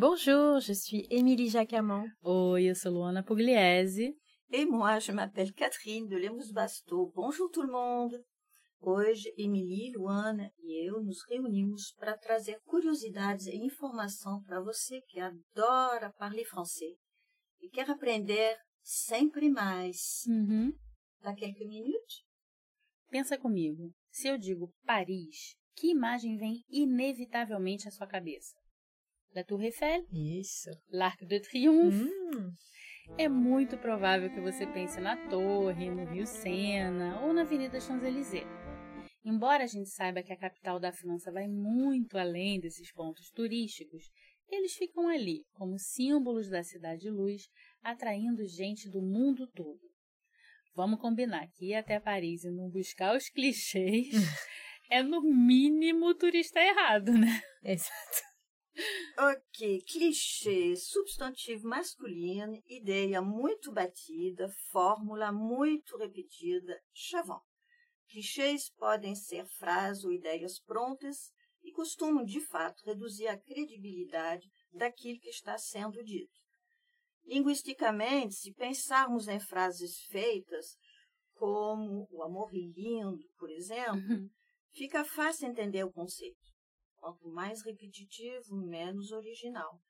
Bonjour, je suis Émilie Jacamon. Oi, eu sou Luana Pugliese. Et moi, je m'appelle Catherine de Lemos Basto. Bonjour tout le monde! Hoje, Emily, Luana e eu nos reunimos para trazer curiosidades e informação para você que adora parler français e quer aprender sempre mais. Uhum. Dá quelques minutes? Pensa comigo, se eu digo Paris, que imagem vem inevitavelmente à sua cabeça? La Tour Eiffel? Isso. L'Arc de Triomphe? Hum, É muito provável que você pense na Torre, no Rio Sena ou na Avenida Champs-Élysées. Embora a gente saiba que a capital da França vai muito além desses pontos turísticos, eles ficam ali como símbolos da cidade-luz, atraindo gente do mundo todo. Vamos combinar que ir até Paris e não buscar os clichês é no mínimo turista errado, né? exato. Ok, clichê, substantivo masculino, ideia muito batida, fórmula muito repetida, chavão. Clichês podem ser frases ou ideias prontas e costumam, de fato, reduzir a credibilidade daquilo que está sendo dito. Linguisticamente, se pensarmos em frases feitas, como o amor lindo, por exemplo, fica fácil entender o conceito. Quanto mais repetitivo, menos original.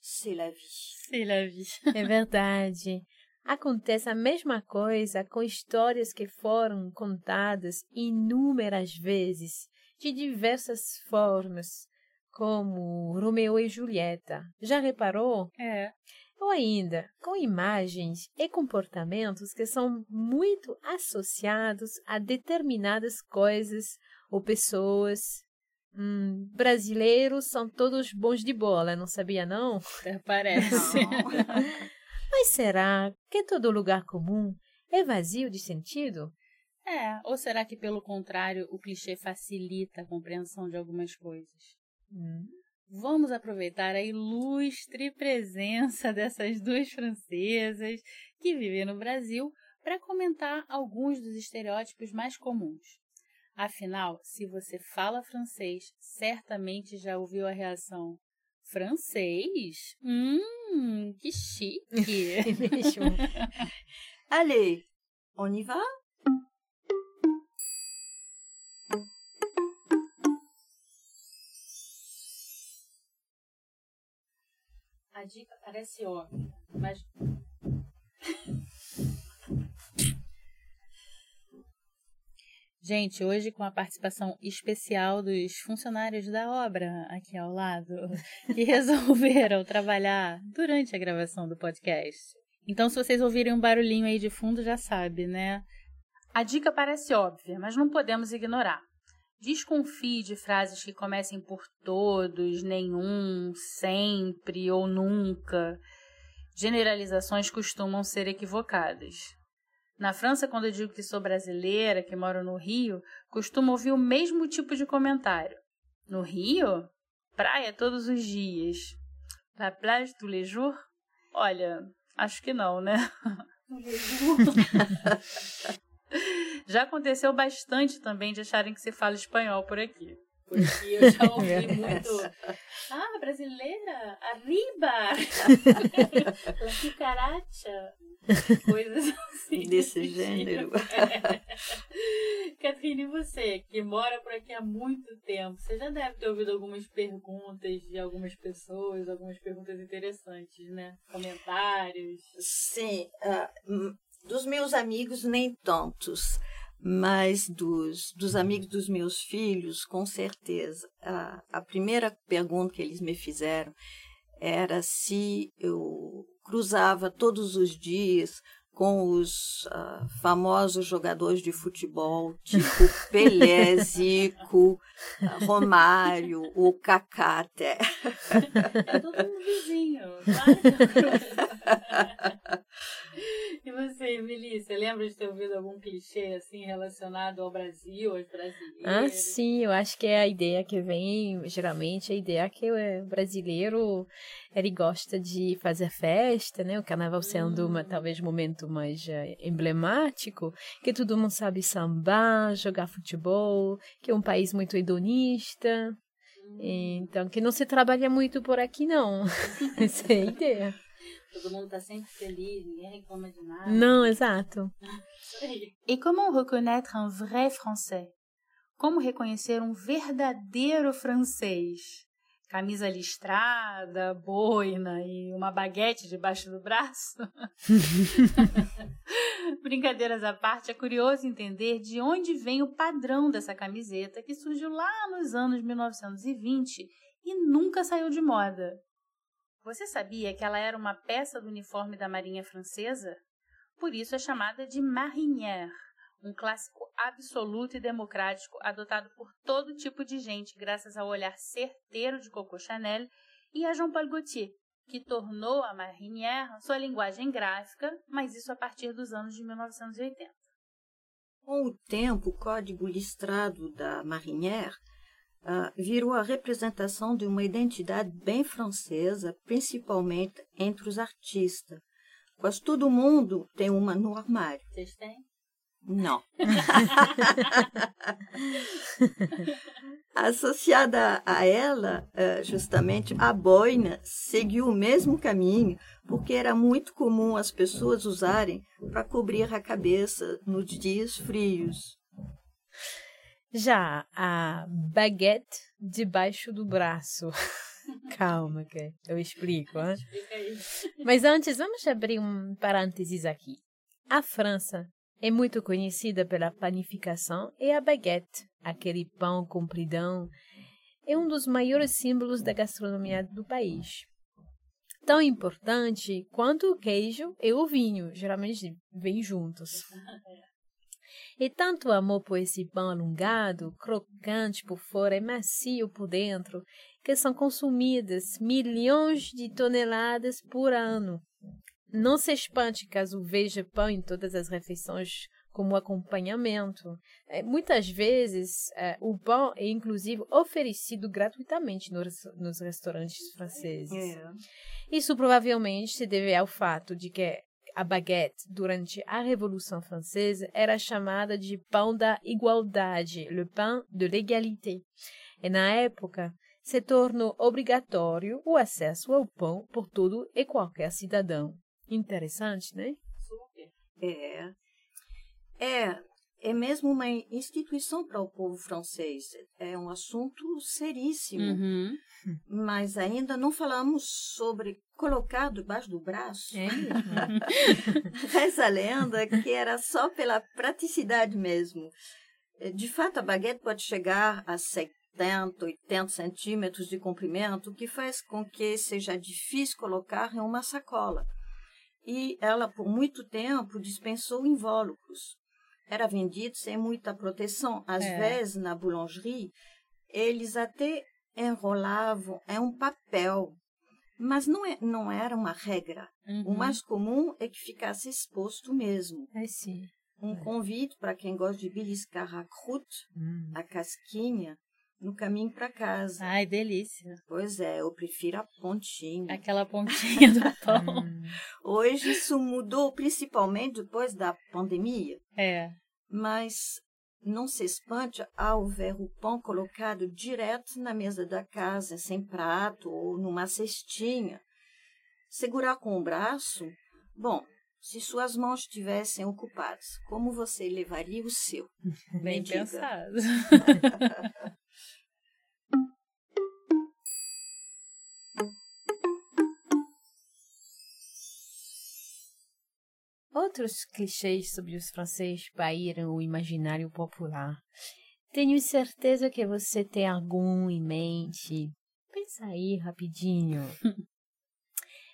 C'est la vie. C'est la vie. É verdade. Acontece a mesma coisa com histórias que foram contadas inúmeras vezes, de diversas formas, como Romeu e Julieta. Já reparou? É, Ou ainda com imagens e comportamentos que são muito associados a determinadas coisas ou pessoas. Hum, brasileiros são todos bons de bola, não sabia não? até parece. Não. Mas será que todo lugar comum é vazio de sentido? É, ou será que pelo contrário o clichê facilita a compreensão de algumas coisas? Hum, Vamos aproveitar a ilustre presença dessas duas francesas que vivem no Brasil para comentar alguns dos estereótipos mais comuns. Afinal, se você fala francês, certamente já ouviu a reação: francês? Hum, que chique! é mesmo. Allez, on y va? A dica parece óbvia, mas. Gente, hoje com a participação especial dos funcionários da obra aqui ao lado, que resolveram trabalhar durante a gravação do podcast. Então, se vocês ouvirem um barulhinho aí de fundo, já sabe, né? A dica parece óbvia, mas não podemos ignorar. Desconfie de frases que comecem por todos, nenhum, sempre ou nunca. Generalizações costumam ser equivocadas. Na França, quando eu digo que sou brasileira, que moro no Rio, costumo ouvir o mesmo tipo de comentário. No Rio? Praia todos os dias. La plage tous les jours? Olha, acho que não, né? Já aconteceu bastante também de acharem que se fala espanhol por aqui. Porque eu já ouvi muito. Ah, brasileira! Arriba! La cucaracha! Coisas assim. Desse tipo. gênero. É. Catrine, e você, que mora por aqui há muito tempo, você já deve ter ouvido algumas perguntas de algumas pessoas, algumas perguntas interessantes, né? Comentários. Sim, hum, dos meus amigos, nem tantos, mas dos, dos amigos dos meus filhos, com certeza. A, a primeira pergunta que eles me fizeram era se eu cruzava todos os dias com os uh, famosos jogadores de futebol, tipo Pelé, Zico, Romário, o Kaká até. É todo mundo vizinho. Claro. e você, Melissa, lembra de ter ouvido algum clichê assim relacionado ao Brasil, aos brasileiros? Ah, sim, eu acho que é a ideia que vem, geralmente, a ideia que o brasileiro ele gosta de fazer festa, né? O carnaval sendo uma, hum. talvez o momento mais uh, emblemático, que todo mundo sabe sambar, jogar futebol, que é um país muito hedonista. Hum. Então, que não se trabalha muito por aqui, não. Essa é a ideia. Todo mundo está sempre feliz, ninguém reclama de nada. Não, exato. E como reconnaître un vrai français? Como reconhecer um verdadeiro francês? camisa listrada, boina e uma baguete debaixo do braço? Brincadeiras à parte, é curioso entender de onde vem o padrão dessa camiseta que surgiu lá nos anos 1920 e nunca saiu de moda. Você sabia que ela era uma peça do uniforme da Marinha Francesa? Por isso é chamada de marinière um clássico absoluto e democrático adotado por todo tipo de gente graças ao olhar certeiro de Coco Chanel e a Jean-Paul Gaultier, que tornou a marinière sua linguagem gráfica, mas isso a partir dos anos de 1980. Com o tempo, o código listrado da marinière uh, virou a representação de uma identidade bem francesa, principalmente entre os artistas. Quase todo mundo tem uma no armário. Vocês têm? Não. Associada a ela, eh, justamente, a boina seguiu o mesmo caminho, porque era muito comum as pessoas usarem para cobrir a cabeça nos dias frios. Já a baguete debaixo do braço. Calma, que eu explico. Hein? Mas antes, vamos abrir um parênteses aqui. A França é muito conhecida pela panificação e a baguete, aquele pão compridão, é um dos maiores símbolos da gastronomia do país. Tão importante quanto o queijo e o vinho, geralmente vêm juntos. E tanto amor por esse pão alongado, crocante por fora e macio por dentro, que são consumidas milhões de toneladas por ano. Não se espante caso veja pão em todas as refeições como acompanhamento. É, muitas vezes, é, o pão é inclusive oferecido gratuitamente nos, restaurantes franceses. É. Isso provavelmente se deve ao fato de que a baguete, durante a Revolução Francesa, era chamada de pão da igualdade, le pain de l'égalité. E na época, se tornou obrigatório o acesso ao pão por todo e qualquer cidadão. Interessante, né? É. É, é mesmo uma instituição para o povo francês. É um assunto seríssimo. Uhum. Mas ainda não falamos sobre colocar debaixo do braço. É Reza a lenda que era só pela praticidade mesmo. De fato, a baguete pode chegar a 70, 80 centímetros de comprimento, o que faz com que seja difícil colocar em uma sacola e ela, por muito tempo, dispensou invólucros. Era vendido sem muita proteção. Às é. vezes, na boulangerie, eles até enrolavam em um papel, mas não, é, não era uma regra. Uhum. O mais comum é que ficasse exposto mesmo. É sim. Um é. convite para quem gosta de beliscar a croûte, uhum. a casquinha, no caminho para casa. Ai, delícia. Pois é, eu prefiro a pontinha. Aquela pontinha do pão. Hoje isso mudou principalmente depois da pandemia. É. Mas não se espante ao ver o pão colocado direto na mesa da casa, sem prato ou numa cestinha. Segurar com o braço? Bom, se suas mãos estivessem ocupadas, como você levaria o seu? Bem pensado. Outros clichês sobre os franceses paíram o imaginário popular. Tenho certeza que você tem algum em mente. Pensa aí rapidinho.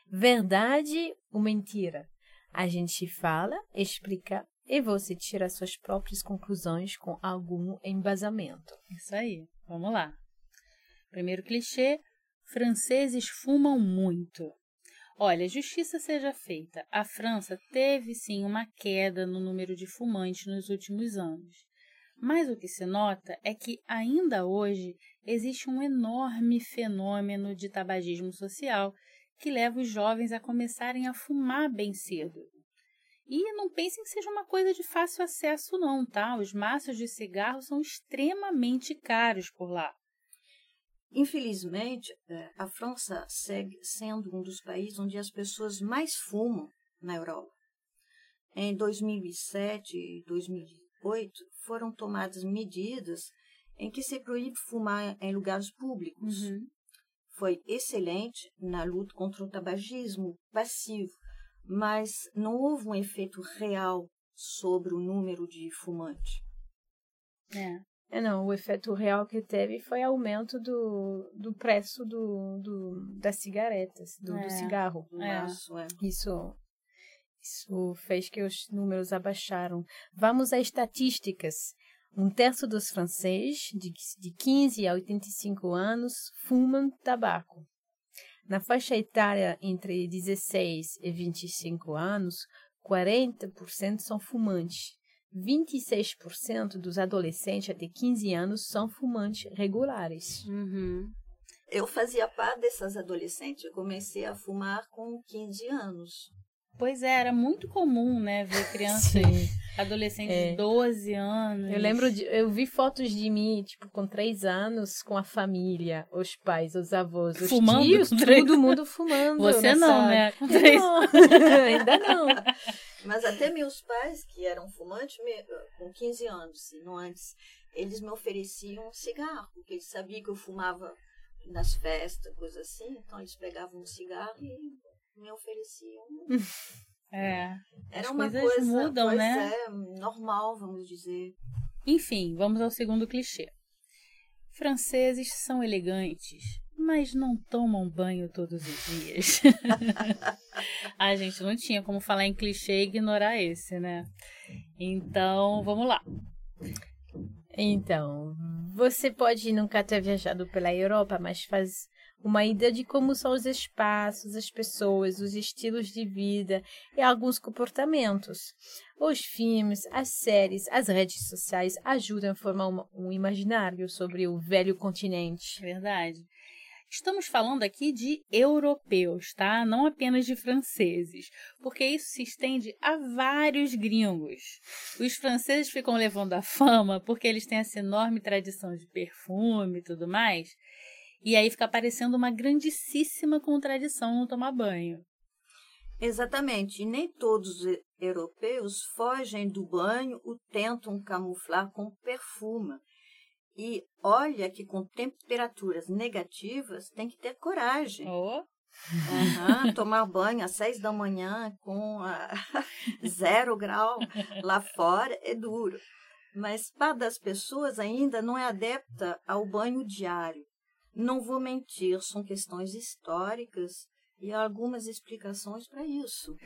Verdade ou mentira? A gente fala, explica e você tira suas próprias conclusões com algum embasamento. Isso aí. Vamos lá. Primeiro clichê: franceses fumam muito. Olha, justiça seja feita. A França teve sim uma queda no número de fumantes nos últimos anos. Mas o que se nota é que ainda hoje existe um enorme fenômeno de tabagismo social que leva os jovens a começarem a fumar bem cedo. E não pensem que seja uma coisa de fácil acesso, não, tá? Os maços de cigarro são extremamente caros por lá. Infelizmente, é, a França segue sendo um dos países onde as pessoas mais fumam na Europa. Em 2007 e 2008 foram tomadas medidas em que se proíbe fumar em lugares públicos. Uhum. Foi excelente na luta contra o tabagismo passivo, mas não houve um efeito real sobre o número de fumantes. É. É, não, o efeito real que teve foi aumento do, do preço do, do, das cigaretas, do, É. do cigarro. É. é. Isso, isso fez que os números abaixaram. Vamos às estatísticas. Um terço dos franceses, de, de 15 a 85 anos, fumam tabaco. Na faixa etária entre 16 e 25 anos, 40% são fumantes. 26% dos adolescentes até 15 anos são fumantes regulares. Uhum. Eu fazia parte dessas adolescentes. Eu comecei a fumar com 15 anos. Pois é, era muito comum, né, ver crianças, adolescentes É. de 12 anos. Eu lembro de, eu vi fotos de mim, tipo, com três anos, com a família, os pais, os avós, os Fumando tios, todo mundo fumando. Você não, né? Três- não, ainda não. Mas até meus pais, que eram fumantes com 15 anos, se não antes, eles me ofereciam cigarro, porque eles sabiam que eu fumava nas festas, coisa assim. Então eles pegavam um cigarro e me ofereciam. É. Era As uma coisas coisa mudam, né? É, normal, vamos dizer. Enfim, vamos ao segundo clichê. Franceses são elegantes, mas não tomam banho todos os dias. a gente não tinha como falar em clichê e ignorar esse, né? Então, vamos lá. Então, você pode nunca ter viajado pela Europa, mas faz uma ideia de como são os espaços, as pessoas, os estilos de vida e alguns comportamentos. Os filmes, as séries, as redes sociais ajudam a formar um imaginário sobre o velho continente. Verdade. Estamos falando aqui de europeus, tá? Não apenas de franceses, porque isso se estende a vários gringos. Os franceses ficam levando a fama porque eles têm essa enorme tradição de perfume e tudo mais. E aí fica parecendo uma grandíssima contradição não tomar banho. Exatamente. E nem todos os europeus fogem do banho ou tentam camuflar com perfume. E olha que com temperaturas negativas tem que ter coragem. Oh, Aham, tomar banho às seis da manhã com a zero grau lá fora é duro. Mas parte das pessoas ainda não é adepta ao banho diário. Não vou mentir, são questões históricas e algumas explicações para isso.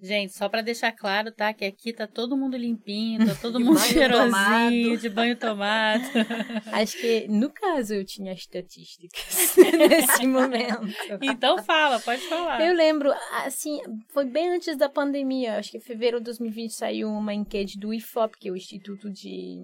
Gente, só pra deixar claro, tá? Que aqui tá todo mundo limpinho, tá todo De mundo banho cheirosinho, tomado. de banho tomado. Acho que, no caso, eu tinha estatísticas nesse momento. Então fala, pode falar. Eu lembro, assim, foi bem antes da pandemia, acho que em fevereiro de 2020 saiu uma enquete do IFOP, que é o Instituto de,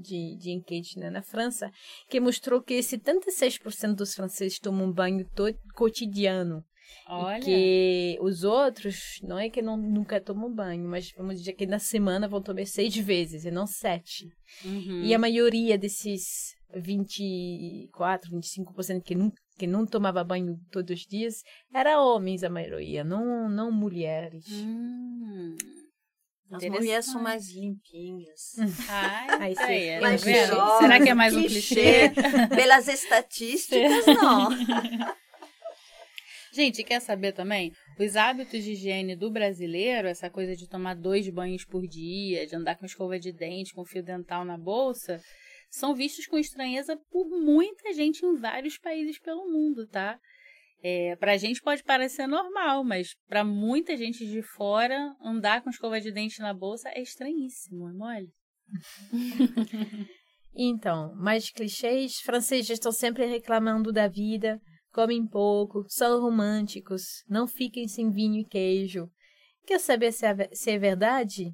de, de Enquete né, na França, que mostrou que 76% dos franceses tomam banho todo, cotidiano. Olha. E que os outros, não é que não, nunca tomam banho, mas vamos dizer que na semana vão tomar seis vezes e não sete. Uhum. E a maioria desses 24, 25% que não, que não tomava banho todos os dias era homens, a maioria, não, não mulheres. Hum, As mulheres são mais limpinhas. Ai, aí, tá mais Será que é mais um clichê? Pelas estatísticas, não. Gente, quer saber também? Os hábitos de higiene do brasileiro, essa coisa de tomar dois banhos por dia, de andar com escova de dente, com fio dental na bolsa, são vistos com estranheza por muita gente em vários países pelo mundo, tá? É, pra gente pode parecer normal, mas para muita gente de fora, andar com escova de dente na bolsa é estranhíssimo, é mole? então, mais clichês, franceses estão sempre reclamando da vida, comem pouco, são românticos, não fiquem sem vinho e queijo. Quer saber se é, se é verdade?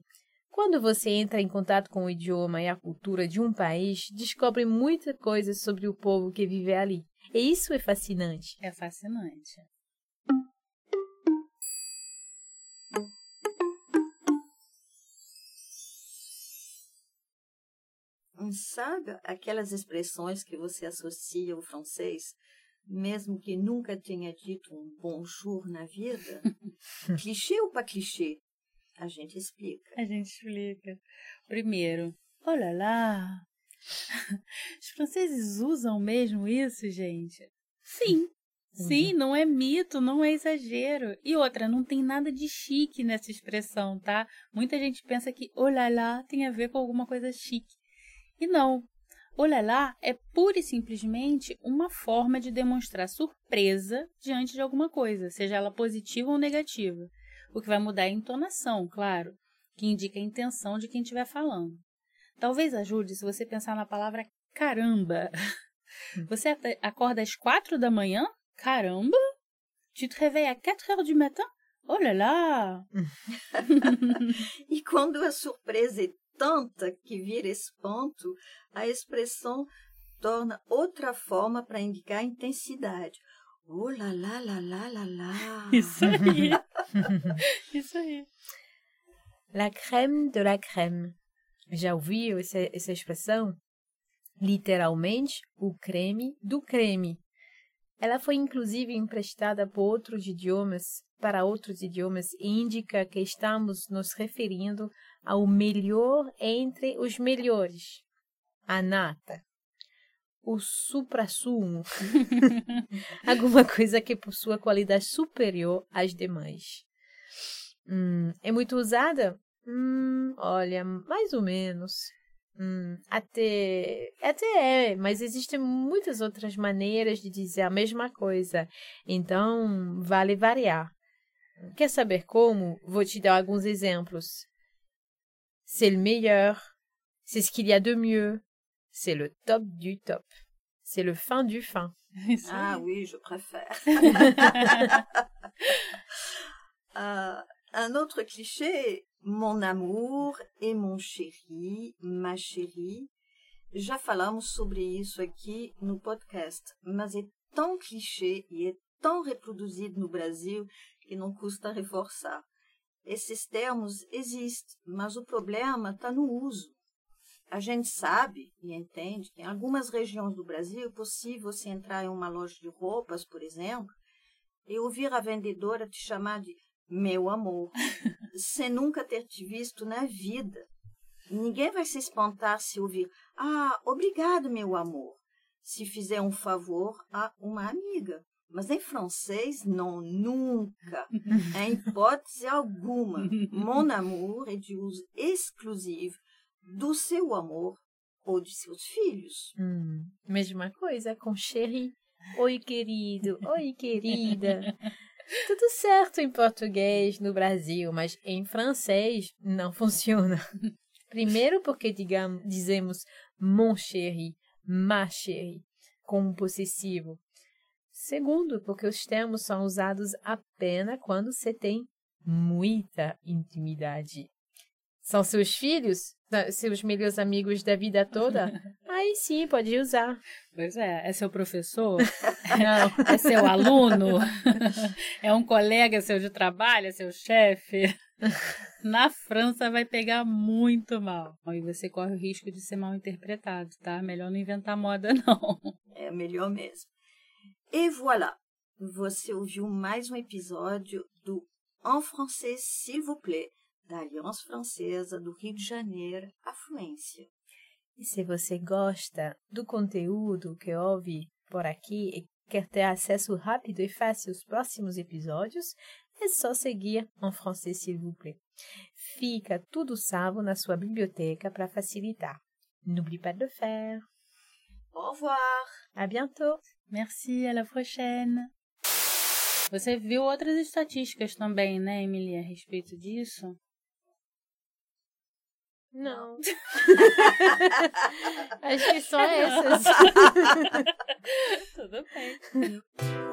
Quando você entra em contato com o idioma e a cultura de um país, descobre muita coisa sobre o povo que vive ali. E isso é fascinante. É fascinante. Sabe aquelas expressões que você associa ao francês, mesmo que nunca tenha dito um bonjour na vida? clichê ou pas clichê? A gente explica. A gente explica. Primeiro, olha lá. Os franceses usam mesmo isso, gente? Sim. Sim, não é mito, não é exagero. E outra, não tem nada de chique nessa expressão, tá? Muita gente pensa que olha lá tem a ver com alguma coisa chique. E não. Olha lá é pura e simplesmente uma forma de demonstrar surpresa diante de alguma coisa, seja ela positiva ou negativa o que vai mudar é a entonação, claro, que indica a intenção de quem estiver falando. Talvez ajude se você pensar na palavra caramba. Hum. Você acorda às quatro da manhã? Caramba! Tu te réveilles à quatre heures du matin? Oh là là! e quando a surpresa é tanta que vira espanto, a expressão torna outra forma para indicar intensidade. Oh lá lá lá lá lá lá. Isso aí. Isso aí. La crème de la crème. Já ouviu essa, essa expressão? Literalmente, o creme do creme. Ela foi inclusive emprestada por outros idiomas, para outros idiomas e indica que estamos nos referindo ao melhor entre os melhores. A nata, o supra-sumo, alguma coisa que possua qualidade superior às demais. Hum, é muito usada? Hum, olha, mais ou menos. Hum, até, até é, mas existem muitas outras maneiras de dizer a mesma coisa, então vale variar. Quer saber como? Vou te dar alguns exemplos. C'est le meilleur, c'est ce qu'il y a de mieux, c'est le top du top. C'est le fin du fin. ah oui, je préfère. uh, un autre cliché, mon amour et mon chéri, ma chérie. Já falamos sobre isso aqui no podcast, mas é tão clichê e é tão reproduzido no Brasil que não custa reforçar. Esses termos existem, mas o problema está no uso. A gente sabe e entende que em algumas regiões do Brasil é possível você entrar em uma loja de roupas, por exemplo, e ouvir a vendedora te chamar de meu amor, sem nunca ter te visto na vida. Ninguém vai se espantar se ouvir ah, obrigado, meu amor, se fizer um favor a uma amiga. Mas em francês, não, nunca, em hipótese alguma. Mon amour é de uso exclusivo do seu amor ou de seus filhos. Hum, mesma coisa com chéri. Oi, querido. Oi, querida. Tudo certo em português no Brasil, mas em francês não funciona. Primeiro porque digamos, dizemos mon chéri, ma chérie, como possessivo. Segundo, porque os termos são usados apenas quando se tem muita intimidade. São seus filhos? Seus melhores amigos da vida toda? Aí sim, pode usar. Pois é. É seu professor? Não. É seu aluno? É um colega seu de trabalho? É seu chefe? Na França vai pegar muito mal. E você corre o risco de ser mal interpretado, tá? Melhor não inventar moda, não. É melhor mesmo. E voilà! Você ouviu mais um episódio do En français, s'il vous plaît da Aliança Francesa do Rio de Janeiro, Afluência. E se você gosta do conteúdo que ouve por aqui e quer ter acesso rápido e fácil aos próximos episódios, é só seguir en français s'il vous plaît. Fica tudo salvo na sua biblioteca para facilitar. N'oublie pas de le faire. Au revoir. À bientôt. Merci, à la prochaine. Você viu outras estatísticas também, né, Emily, a respeito disso? Não. Acho que só essas. Tudo bem.